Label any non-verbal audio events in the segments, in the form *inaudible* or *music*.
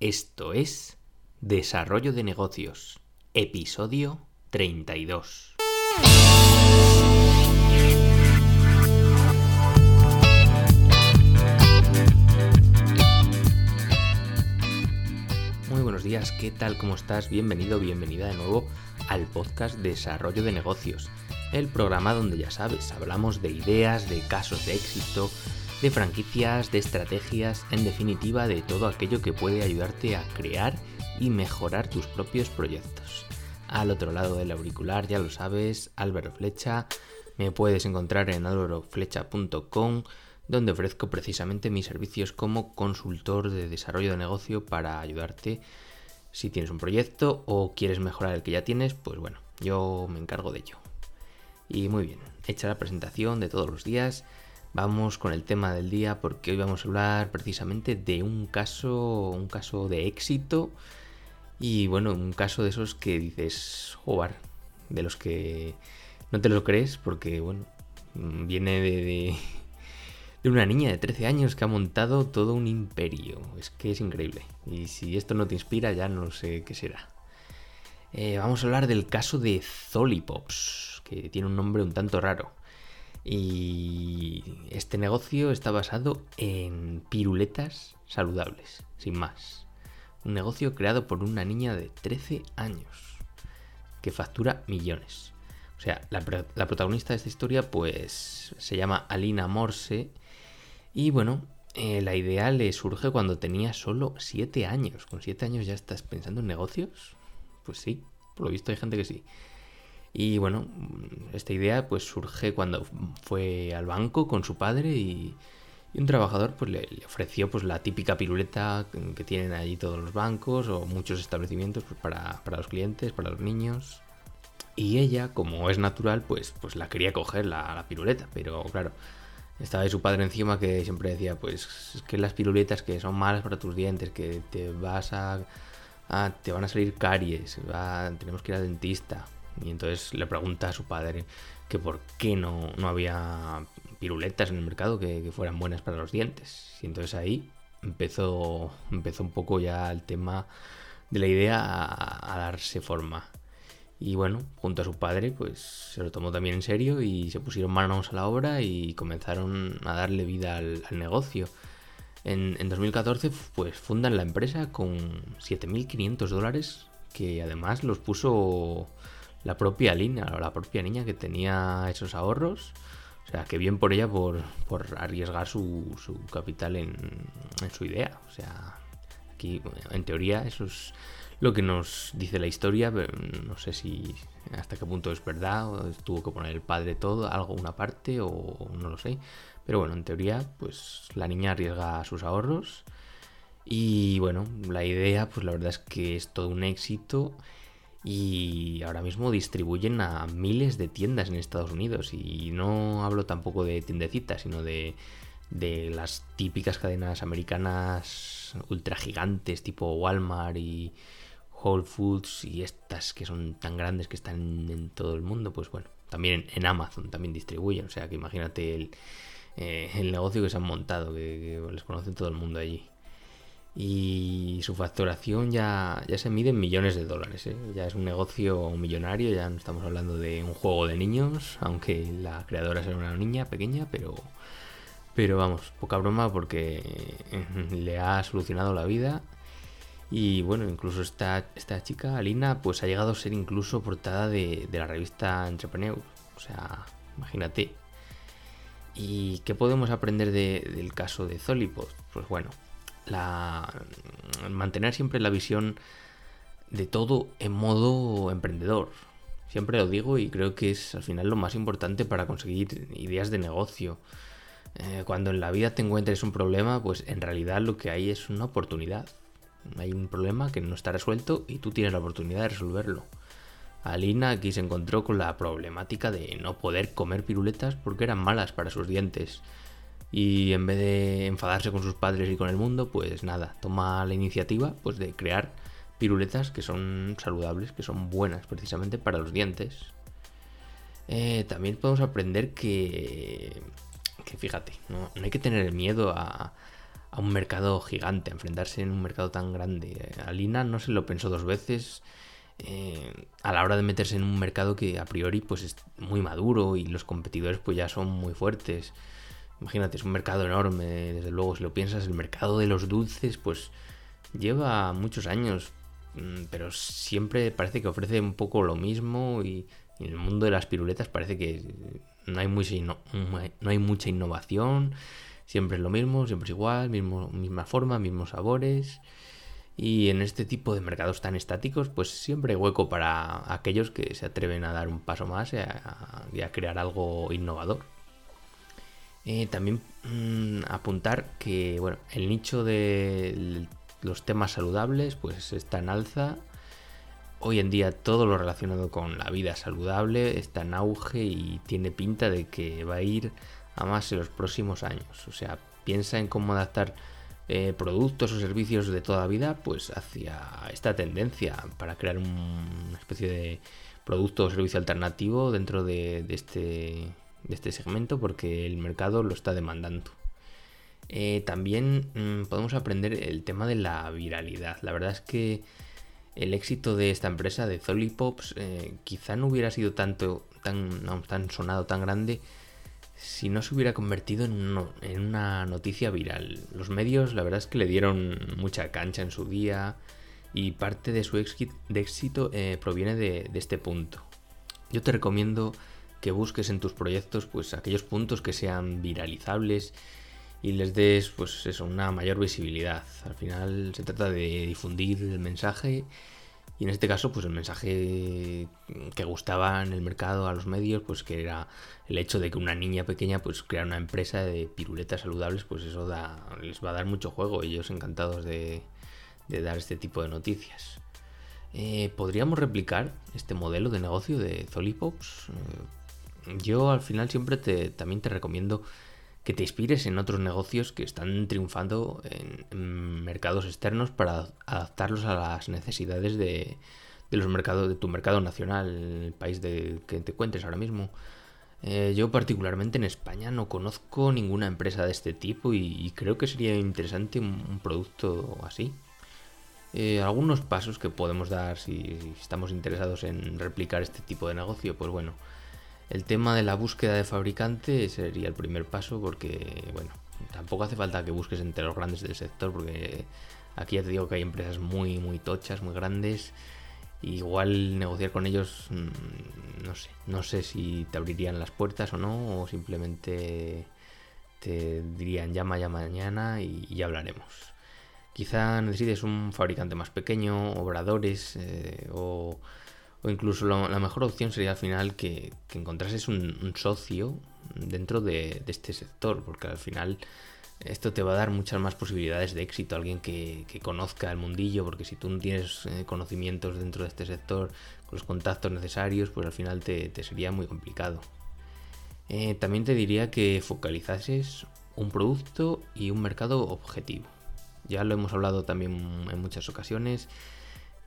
Esto es Desarrollo de Negocios, episodio 32. Muy buenos días, ¿qué tal? ¿Cómo estás? Bienvenido, bienvenida de nuevo al podcast Desarrollo de Negocios, el programa donde ya sabes, hablamos de ideas, de casos de éxito, de franquicias, de estrategias, en definitiva de todo aquello que puede ayudarte a crear y mejorar tus propios proyectos. Al otro lado del auricular, ya lo sabes, Álvaro Flecha. Me puedes encontrar en álvaroflecha.com, donde ofrezco precisamente mis servicios como consultor de desarrollo de negocio para ayudarte si tienes un proyecto o quieres mejorar el que ya tienes, pues bueno, yo me encargo de ello. Y muy bien, hecha la presentación de todos los días, Vamos con el tema del día porque hoy vamos a hablar precisamente de un caso, un caso de éxito y bueno, un caso de esos que dices, jugar, de los que no te lo crees porque bueno, viene de, de, una niña de 13 años que ha montado todo un imperio. Es que es increíble. Y si esto no te inspira ya no sé qué será. Eh, vamos a hablar del caso de Zolipops, que tiene un nombre un tanto raro. Y este negocio está basado en piruletas saludables, sin más. Un negocio creado por una niña de 13 años que factura millones. O sea, la, protagonista de esta historia pues se llama Alina Morse y bueno, eh, la idea le surge cuando tenía solo 7 años. ¿Con 7 años ya estás pensando en negocios? Pues sí, por lo visto hay gente que sí. Y bueno, esta idea pues surge cuando fue al banco con su padre y, un trabajador pues le, ofreció pues la típica piruleta que tienen allí todos los bancos o muchos establecimientos pues, para, los clientes, para los niños. Y ella, como es natural, pues, pues la quería coger la, la piruleta, pero claro, estaba su padre encima que siempre decía, pues es que las piruletas que son malas para tus dientes, que te vas a, te van a salir caries, tenemos que ir al dentista. Y entonces le pregunta a su padre que por qué no, no había piruletas en el mercado que, fueran buenas para los dientes. Y entonces ahí empezó, empezó un poco ya el tema de la idea a, darse forma. Y bueno, junto a su padre, pues se lo tomó también en serio y se pusieron manos a la obra y comenzaron a darle vida al, negocio. En, en, 2014, pues fundan la empresa con 7.500 dólares, que además los puso la propia Lina o la propia niña que tenía esos ahorros. O sea, que bien por ella por, arriesgar su, su capital en, en, su idea. O sea, aquí en teoría eso es lo que nos dice la historia, pero no sé si hasta qué punto es verdad, o tuvo que poner el padre todo, algo, una parte, o no lo sé. Pero bueno, en teoría, pues la niña arriesga sus ahorros. Y bueno, la idea, pues la verdad es que es todo un éxito y ahora mismo distribuyen a miles de tiendas en Estados Unidos. Y no hablo tampoco de tiendecitas, sino de, las típicas cadenas americanas ultra gigantes tipo Walmart y Whole Foods y estas que son tan grandes que están en todo el mundo, pues bueno, también en Amazon también distribuyen, o sea que imagínate el, eh, el negocio que se han montado, que, que les conoce todo el mundo allí y su facturación ya, ya se mide en millones de dólares. ¿eh? Ya es un negocio millonario, ya no estamos hablando de un juego de niños, aunque la creadora sea una niña pequeña, pero, pero vamos, poca broma porque le ha solucionado la vida. Y bueno, incluso esta, esta chica, Alina, pues ha llegado a ser incluso portada de, la revista Entrepreneur. O sea, imagínate. ¿Y qué podemos aprender del caso de Zolipos? Pues bueno, la, mantener siempre la visión de todo en modo emprendedor. Siempre lo digo y creo que es al final lo más importante para conseguir ideas de negocio. Eh, cuando en la vida te encuentres un problema, pues en realidad lo que hay es una oportunidad. Hay un problema que no está resuelto y tú tienes la oportunidad de resolverlo. Alina aquí se encontró con la problemática de no poder comer piruletas porque eran malas para sus dientes y en vez de enfadarse con sus padres y con el mundo, pues nada, toma la iniciativa pues de crear piruletas que son saludables, que son buenas precisamente para los dientes. Eh, también podemos aprender que, que fíjate, no, hay que tener miedo a, a un mercado gigante, a enfrentarse en un mercado tan grande. Alina no se lo pensó dos veces eh, a la hora de meterse en un mercado que a priori pues es muy maduro y los competidores pues ya son muy fuertes. Imagínate, es un mercado enorme, desde luego si lo piensas, el mercado de los dulces pues lleva muchos años, mm, pero siempre parece que ofrece un poco lo mismo y, en el mundo de las piruletas parece que no hay, no hay mucha innovación, siempre es lo mismo, siempre es igual, misma forma, mismos sabores. Y en este tipo de mercados tan estáticos, pues siempre hay hueco para aquellos que se atreven a dar un paso más y a, crear algo innovador. Eh, también mm, apuntar que bueno, el nicho de los temas saludables pues está en alza. Hoy en día todo lo relacionado con la vida saludable está en auge y tiene pinta de que va a ir a más en los próximos años. O sea, piensa en cómo adaptar eh, productos o servicios de toda vida pues hacia esta tendencia para crear una especie de producto o servicio alternativo dentro de, este, de este segmento porque el mercado lo está demandando. Eh, también mm, podemos aprender el tema de la viralidad. La verdad es que el éxito de esta empresa, de Zolipops, eh, quizá no hubiera sido tanto, tan, tan sonado, tan grande si no se hubiera convertido en, una noticia viral. Los medios la verdad es que le dieron mucha cancha en su día y parte de su éxito eh, proviene de, este punto. Yo te recomiendo que busques en tus proyectos pues aquellos puntos que sean viralizables y les des pues eso, una mayor visibilidad. Al final se trata de difundir el mensaje y en este caso, pues el mensaje que gustaba en el mercado a los medios, pues que era el hecho de que una niña pequeña pues creara una empresa de piruletas saludables, pues eso les va a dar mucho juego. Ellos encantados de, dar este tipo de noticias. Eh, ¿Podríamos replicar este modelo de negocio de Zolipops? Eh, yo al final siempre te, también te recomiendo que te inspires en otros negocios que están triunfando en, mercados externos para adaptarlos a las necesidades de, los mercados de tu mercado nacional, el país de que te encuentres ahora mismo. Eh, yo particularmente en España no conozco ninguna empresa de este tipo y, creo que sería interesante un, producto así. Eh, algunos pasos que podemos dar si estamos interesados en replicar este tipo de negocio, pues bueno, el tema de la búsqueda de fabricante sería el primer paso porque, bueno, tampoco hace falta que busques entre los grandes del sector porque aquí ya te digo que hay empresas muy, muy tochas, muy grandes. Igual negociar con ellos, mm, no sé, no sé si te abrirían las puertas o no, o simplemente te dirían llama ya mañana y ya hablaremos. Quizá necesites un fabricante más pequeño, obradores eh, o o incluso la mejor opción sería al final que, encontrases un, socio dentro de, este sector, porque al final esto te va a dar muchas más posibilidades de éxito, alguien que, conozca el mundillo, porque si tú no tienes eh, conocimientos dentro de este sector, con los contactos necesarios, pues al final te, sería muy complicado. Eh, también te diría que focalizases un producto y un mercado objetivo. Ya lo hemos hablado también en muchas ocasiones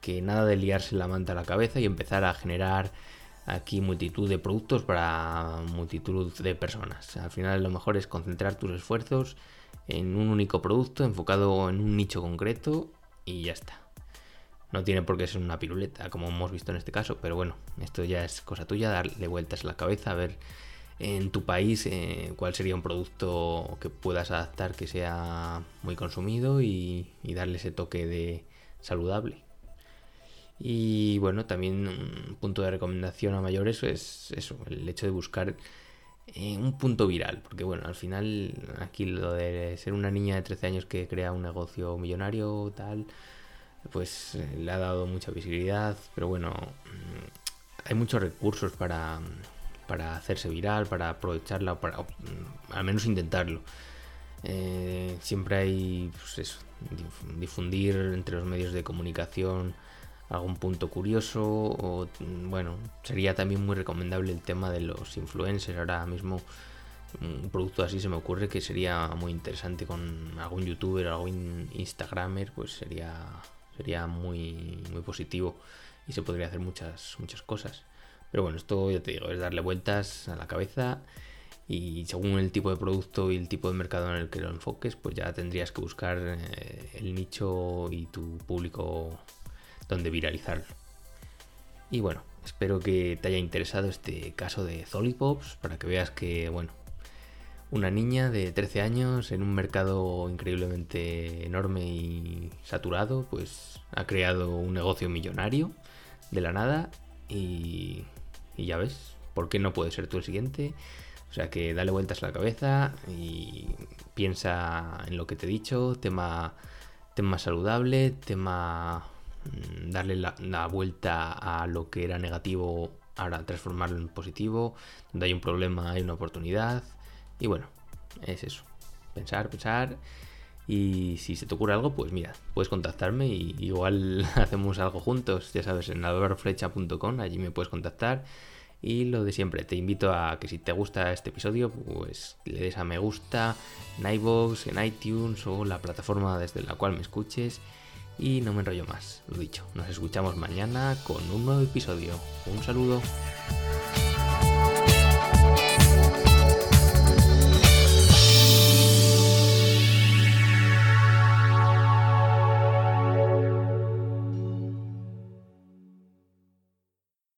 que nada de liarse la manta a la cabeza y empezar a generar aquí multitud de productos para multitud de personas. Al final lo mejor es concentrar tus esfuerzos en un único producto enfocado en un nicho concreto y ya está. No tiene por qué ser una piruleta, como hemos visto en este caso, pero bueno, esto ya es cosa tuya, darle vueltas a la cabeza, a ver en tu país eh, cuál sería un producto que puedas adaptar que sea muy consumido y darle ese toque de saludable. Y bueno, también un punto de recomendación a mayores es eso, el hecho de buscar eh, un punto viral, porque bueno, al final aquí lo de ser una niña de 13 años que crea un negocio millonario tal, pues eh, le ha dado mucha visibilidad, pero bueno, mm, hay muchos recursos para, para hacerse viral, para aprovecharla, para mm, al menos intentarlo. Eh, siempre hay pues eso, difundir entre los medios de comunicación algún punto curioso o bueno, sería también muy recomendable el tema de los influencers. Ahora mismo un producto así se me ocurre que sería muy interesante con algún youtuber, algún instagramer, pues sería sería muy muy positivo y se podría hacer muchas muchas cosas. Pero bueno, esto ya te digo, es darle vueltas a la cabeza y según el tipo de producto y el tipo de mercado en el que lo enfoques, pues ya tendrías que buscar eh, el nicho y tu público donde viralizarlo. Y bueno, espero que te haya interesado este caso de Zolipops para que veas que, bueno, una niña de 13 años en un mercado increíblemente enorme y saturado, pues ha creado un negocio millonario de la nada y, y ya ves, ¿por qué no puede ser tú el siguiente? O sea que dale vueltas a la cabeza y piensa en lo que te he dicho, tema, tema saludable, tema darle la, vuelta a lo que era negativo, ahora transformarlo en positivo, donde hay un problema hay una oportunidad. Y bueno, es eso, pensar, pensar. Y si se te ocurre algo, pues mira, puedes contactarme y igual *laughs* hacemos algo juntos, ya sabes, en alvaroflecha.com, allí me puedes contactar. Y lo de siempre, te invito a que si te gusta este episodio, pues le des a me gusta en iVoox, en iTunes o la plataforma desde la cual me escuches. Y no me enrollo más, lo dicho, nos escuchamos mañana con un nuevo episodio. Un saludo.